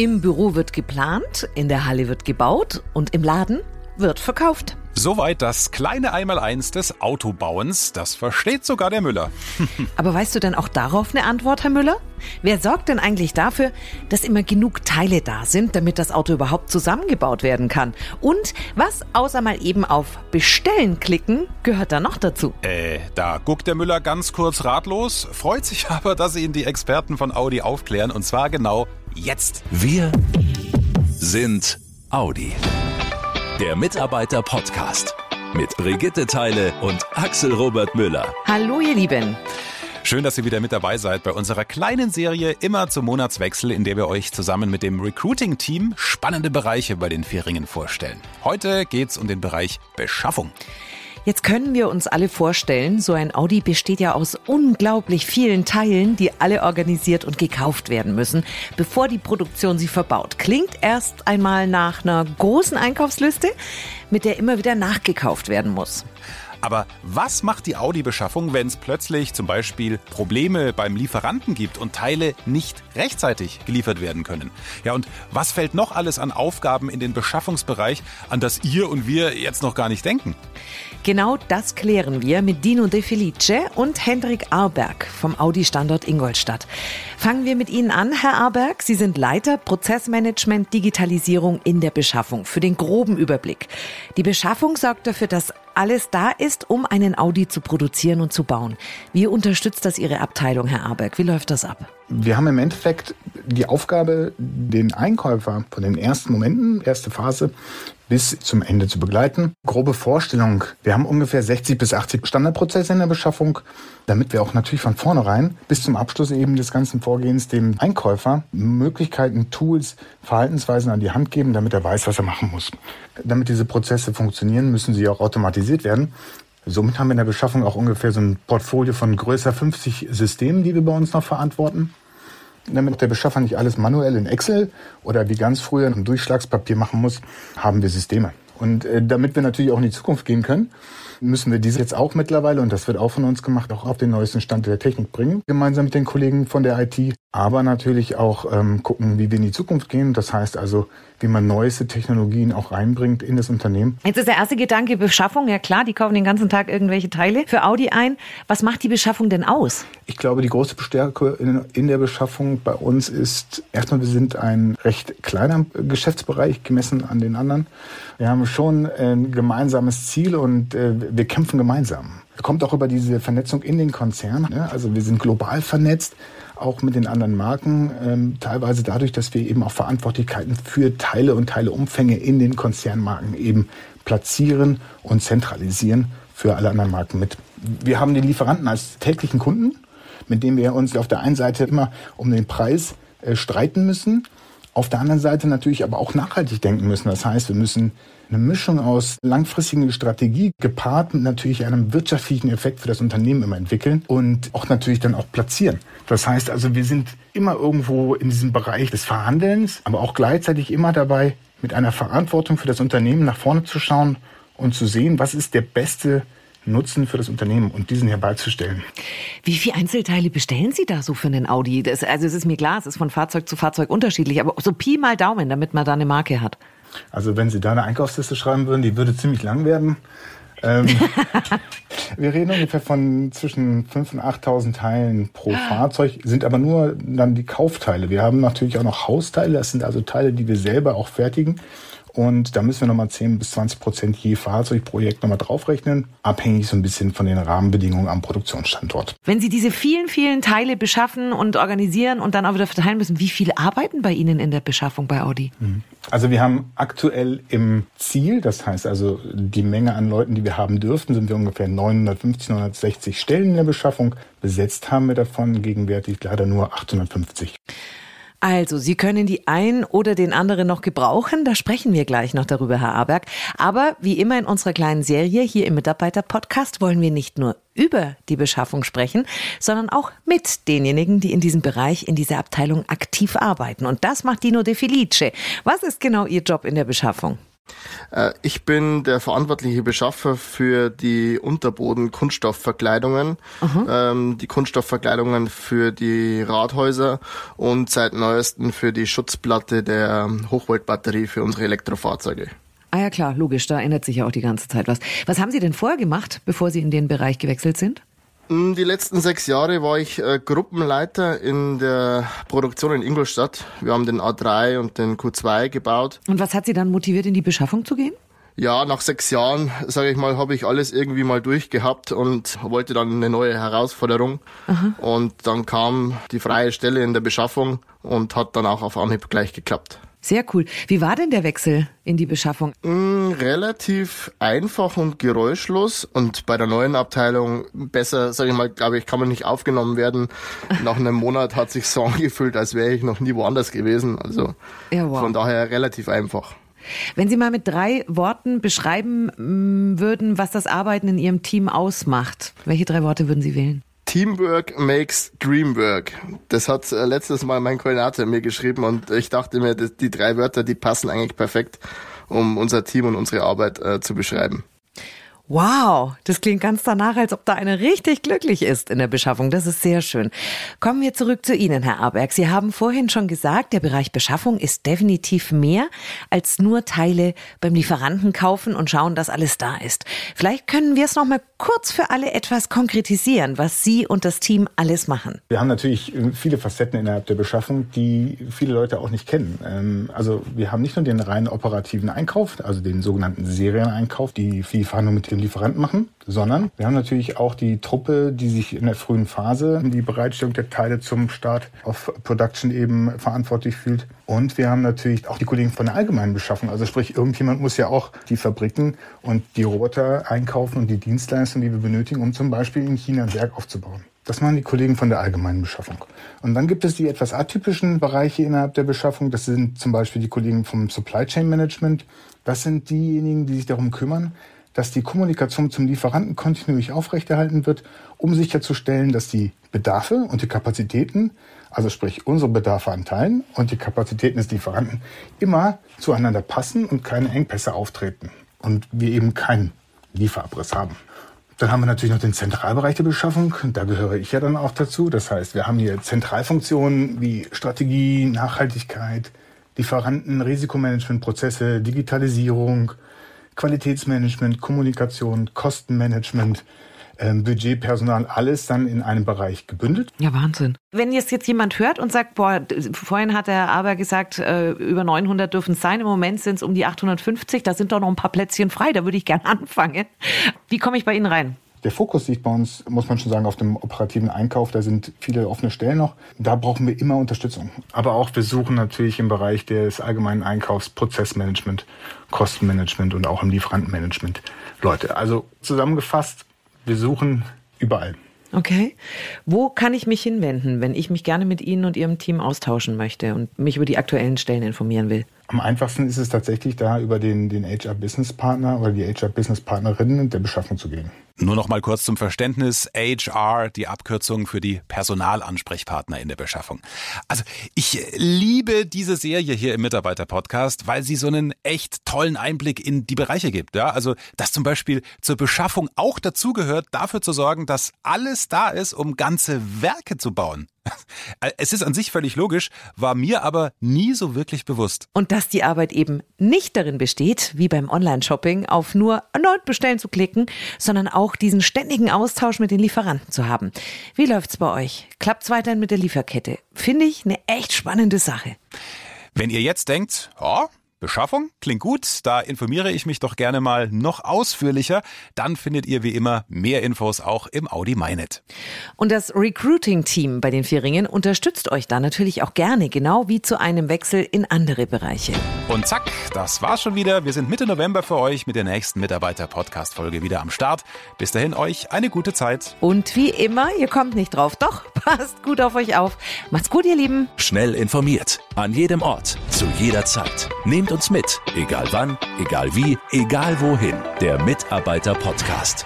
Im Büro wird geplant, in der Halle wird gebaut und im Laden wird verkauft. Soweit das kleine Einmaleins des Autobauens. Das versteht sogar der Müller. Aber weißt du denn auch darauf eine Antwort, Herr Müller? Wer sorgt denn eigentlich dafür, dass immer genug Teile da sind, damit das Auto überhaupt zusammengebaut werden kann? Und was außer mal eben auf Bestellen klicken, gehört da noch dazu? Äh, da guckt der Müller ganz kurz ratlos, freut sich aber, dass ihn die Experten von Audi aufklären. Und zwar genau jetzt. Wir sind Audi. Der Mitarbeiter-Podcast mit Brigitte Teile und Axel Robert Müller. Hallo, ihr Lieben. Schön, dass ihr wieder mit dabei seid bei unserer kleinen Serie immer zum Monatswechsel, in der wir euch zusammen mit dem Recruiting-Team spannende Bereiche bei den Vieringen vorstellen. Heute geht's um den Bereich Beschaffung. Jetzt können wir uns alle vorstellen, so ein Audi besteht ja aus unglaublich vielen Teilen, die alle organisiert und gekauft werden müssen, bevor die Produktion sie verbaut. Klingt erst einmal nach einer großen Einkaufsliste, mit der immer wieder nachgekauft werden muss. Aber was macht die Audi-Beschaffung, wenn es plötzlich zum Beispiel Probleme beim Lieferanten gibt und Teile nicht rechtzeitig geliefert werden können? Ja, und was fällt noch alles an Aufgaben in den Beschaffungsbereich, an das ihr und wir jetzt noch gar nicht denken? Genau das klären wir mit Dino De Felice und Hendrik Arberg vom Audi-Standort Ingolstadt. Fangen wir mit Ihnen an, Herr Arberg. Sie sind Leiter Prozessmanagement Digitalisierung in der Beschaffung für den groben Überblick. Die Beschaffung sorgt dafür, dass alles da ist, um einen Audi zu produzieren und zu bauen. Wie unterstützt das Ihre Abteilung, Herr Arberg? Wie läuft das ab? Wir haben im Endeffekt die Aufgabe, den Einkäufer von den ersten Momenten, erste Phase, bis zum Ende zu begleiten. Grobe Vorstellung. Wir haben ungefähr 60 bis 80 Standardprozesse in der Beschaffung, damit wir auch natürlich von vornherein bis zum Abschluss eben des ganzen Vorgehens dem Einkäufer Möglichkeiten, Tools, Verhaltensweisen an die Hand geben, damit er weiß, was er machen muss. Damit diese Prozesse funktionieren, müssen sie auch automatisiert werden. Somit haben wir in der Beschaffung auch ungefähr so ein Portfolio von größer 50 Systemen, die wir bei uns noch verantworten damit der Beschaffer nicht alles manuell in Excel oder wie ganz früher im Durchschlagspapier machen muss, haben wir Systeme. Und äh, damit wir natürlich auch in die Zukunft gehen können, müssen wir diese jetzt auch mittlerweile, und das wird auch von uns gemacht, auch auf den neuesten Stand der Technik bringen, gemeinsam mit den Kollegen von der IT, aber natürlich auch ähm, gucken, wie wir in die Zukunft gehen. Das heißt also, wie man neueste Technologien auch reinbringt in das Unternehmen. Jetzt ist der erste Gedanke Beschaffung. Ja klar, die kaufen den ganzen Tag irgendwelche Teile für Audi ein. Was macht die Beschaffung denn aus? Ich glaube, die große Stärke in, in der Beschaffung bei uns ist erstmal, wir sind ein recht kleiner Geschäftsbereich gemessen an den anderen. Wir haben schon ein gemeinsames Ziel und äh, wir kämpfen gemeinsam. Kommt auch über diese Vernetzung in den Konzernen. Ne? Also wir sind global vernetzt auch mit den anderen Marken, ähm, teilweise dadurch, dass wir eben auch Verantwortlichkeiten für Teile und Teileumfänge in den Konzernmarken eben platzieren und zentralisieren für alle anderen Marken mit. Wir haben den Lieferanten als täglichen Kunden, mit dem wir uns auf der einen Seite immer um den Preis äh, streiten müssen, auf der anderen Seite natürlich aber auch nachhaltig denken müssen. Das heißt, wir müssen eine Mischung aus langfristigen Strategie gepaart mit natürlich einem wirtschaftlichen Effekt für das Unternehmen immer entwickeln und auch natürlich dann auch platzieren. Das heißt also, wir sind immer irgendwo in diesem Bereich des Verhandelns, aber auch gleichzeitig immer dabei, mit einer Verantwortung für das Unternehmen nach vorne zu schauen und zu sehen, was ist der beste Nutzen für das Unternehmen und diesen herbeizustellen. Wie viele Einzelteile bestellen Sie da so für einen Audi? Das, also es ist mir klar, es ist von Fahrzeug zu Fahrzeug unterschiedlich, aber so Pi mal Daumen, damit man da eine Marke hat. Also wenn Sie da eine Einkaufsliste schreiben würden, die würde ziemlich lang werden. Ähm, wir reden ungefähr von zwischen 5.000 und 8.000 Teilen pro Fahrzeug, sind aber nur dann die Kaufteile. Wir haben natürlich auch noch Hausteile, das sind also Teile, die wir selber auch fertigen. Und da müssen wir nochmal 10 bis 20 Prozent je Fahrzeugprojekt nochmal draufrechnen, abhängig so ein bisschen von den Rahmenbedingungen am Produktionsstandort. Wenn Sie diese vielen, vielen Teile beschaffen und organisieren und dann auch wieder verteilen müssen, wie viele arbeiten bei Ihnen in der Beschaffung bei Audi? Mhm. Also wir haben aktuell im Ziel, das heißt also die Menge an Leuten, die wir haben dürften, sind wir ungefähr 950, 960 Stellen in der Beschaffung. Besetzt haben wir davon gegenwärtig leider nur 850. Also, Sie können die ein oder den anderen noch gebrauchen. Da sprechen wir gleich noch darüber, Herr Aberg. Aber wie immer in unserer kleinen Serie hier im Mitarbeiter-Podcast wollen wir nicht nur über die Beschaffung sprechen, sondern auch mit denjenigen, die in diesem Bereich, in dieser Abteilung aktiv arbeiten. Und das macht Dino De Felice. Was ist genau Ihr Job in der Beschaffung? Äh, ich bin der verantwortliche Beschaffer für die Unterboden-Kunststoffverkleidungen, ähm, die Kunststoffverkleidungen für die Rathäuser und seit neuestem für die Schutzplatte der Hochvoltbatterie für unsere Elektrofahrzeuge. Ah ja klar, logisch, da ändert sich ja auch die ganze Zeit was. Was haben Sie denn vorher gemacht, bevor Sie in den Bereich gewechselt sind? Mm, Die letzten sechs Jahre war ich äh, Gruppenleiter in der Produktion in Ingolstadt. Wir haben den A3 und den Q2 gebaut. Und was hat Sie dann motiviert, in die Beschaffung zu gehen? Ja, nach sechs Jahren, sage ich mal, habe ich alles irgendwie mal durchgehabt und wollte dann eine neue Herausforderung. Und dann kam die freie Stelle in der Beschaffung und hat dann auch auf Anhieb gleich geklappt. Sehr cool. Wie war denn der Wechsel in die Beschaffung? Mm, relativ einfach und geräuschlos und bei der neuen Abteilung besser, sage ich mal, glaube ich, kann man nicht aufgenommen werden. Nach einem Monat hat sich so angefühlt, als wäre ich noch nie woanders gewesen. Also Ja, wow. von daher relativ einfach. Wenn Sie mal mit drei Worten beschreiben mm, würden, was das Arbeiten in Ihrem Team ausmacht, welche drei Worte würden Sie wählen? Teamwork makes Dreamwork. Das hat äh, letztes Mal mein Koordinator mir geschrieben und ich dachte mir, die drei Wörter, die passen eigentlich perfekt, um unser Team und unsere Arbeit äh, zu beschreiben. Wow, das klingt ganz danach, als ob da einer richtig glücklich ist in der Beschaffung. Das ist sehr schön. Kommen wir zurück zu Ihnen, Herr Aberg. Sie haben vorhin schon gesagt, der Bereich Beschaffung ist definitiv mehr als nur Teile beim Lieferanten kaufen und schauen, dass alles da ist. Vielleicht können wir es noch mal kurz für alle etwas konkretisieren, was Sie und das Team alles machen. Wir haben natürlich äh, viele Facetten innerhalb der Beschaffung, die viele Leute auch nicht kennen. Ähm, Also wir haben nicht nur den rein operativen Einkauf, also den sogenannten Serieneinkauf, die die Verhandlung mit dem Lieferanten machen, sondern wir haben natürlich auch die Truppe, die sich in der frühen Phase die Bereitstellung der Teile zum Start auf Production eben verantwortlich fühlt. Und wir haben natürlich auch die Kollegen von der allgemeinen Beschaffung. Also sprich, irgendjemand muss ja auch die Fabriken und die Roboter einkaufen und die Dienstleistungen, die wir benötigen, um zum Beispiel in China ein Werk aufzubauen. Das machen die Kollegen von der allgemeinen Beschaffung. Und dann gibt es die etwas atypischen Bereiche innerhalb der Beschaffung. Das sind zum Beispiel die Kollegen vom Supply Chain Management. Das sind diejenigen, die sich darum kümmern, dass die Kommunikation zum Lieferanten kontinuierlich aufrechterhalten wird, um sicherzustellen, dass die Bedarfe und die Kapazitäten, also sprich unsere Bedarfe an Teilen und die Kapazitäten des Lieferanten, immer zueinander passen und keine Engpässe auftreten. Und wir eben keinen Lieferabriss haben. Dann haben wir natürlich noch den Zentralbereich der Beschaffung. Da gehöre ich ja dann auch dazu. Das heißt, wir haben hier Zentralfunktionen wie Strategie, Nachhaltigkeit, Lieferanten, Risikomanagementprozesse, Digitalisierung, Qualitätsmanagement, Kommunikation, Kostenmanagement, ähm, Budget, Personal, alles dann in einem Bereich gebündelt. Ja, Wahnsinn. Wenn jetzt jetzt jemand hört und sagt, boah, vorhin hat der Aber gesagt, äh, über 900 dürfen es sein, im Moment sind es um die 850, da sind doch noch ein paar Plätzchen frei, da würde ich gerne anfangen. Wie komme ich bei Ihnen rein? Der Fokus liegt bei uns, muss man schon sagen, auf dem operativen Einkauf. Da sind viele offene Stellen noch. Da brauchen wir immer Unterstützung. Aber auch wir suchen natürlich im Bereich des allgemeinen Einkaufs Prozessmanagement, Kostenmanagement und auch im Lieferantenmanagement Leute. Also zusammengefasst, wir suchen überall. Okay. Wo kann ich mich hinwenden, wenn ich mich gerne mit Ihnen und Ihrem Team austauschen möchte und mich über die aktuellen Stellen informieren will? Am einfachsten ist es tatsächlich da über den, den HR-Business-Partner oder die HR-Business-Partnerinnen der Beschaffung zu gehen. Nur noch mal kurz zum Verständnis. HR, die Abkürzung für die Personalansprechpartner in der Beschaffung. Also ich liebe diese Serie hier im Mitarbeiter-Podcast, weil sie so einen echt tollen Einblick in die Bereiche gibt. Ja, also, dass zum Beispiel zur Beschaffung auch dazugehört, dafür zu sorgen, dass alles da ist, um ganze Werke zu bauen. Es ist an sich völlig logisch, war mir aber nie so wirklich bewusst. Und dass die Arbeit eben nicht darin besteht, wie beim Online-Shopping, auf nur erneut bestellen zu klicken, sondern auch diesen ständigen Austausch mit den Lieferanten zu haben. Wie läuft's bei euch? Klappt's weiterhin mit der Lieferkette? Finde ich eine echt spannende Sache. Wenn ihr jetzt denkt, oh, Beschaffung klingt gut, da informiere ich mich doch gerne mal noch ausführlicher, dann findet ihr wie immer mehr Infos auch im Audi MyNet. Und das Recruiting-Team bei den Vieringen unterstützt euch da natürlich auch gerne, genau wie zu einem Wechsel in andere Bereiche. Und zack, das war's schon wieder. Wir sind Mitte November für euch mit der nächsten Mitarbeiter-Podcast-Folge wieder am Start. Bis dahin euch eine gute Zeit. Und wie immer, ihr kommt nicht drauf, doch passt gut auf euch auf. Macht's gut, ihr Lieben. Schnell informiert. An jedem Ort. Zu jeder Zeit. Nehmt uns mit. Egal wann, egal wie, egal wohin. Der Mitarbeiter-Podcast.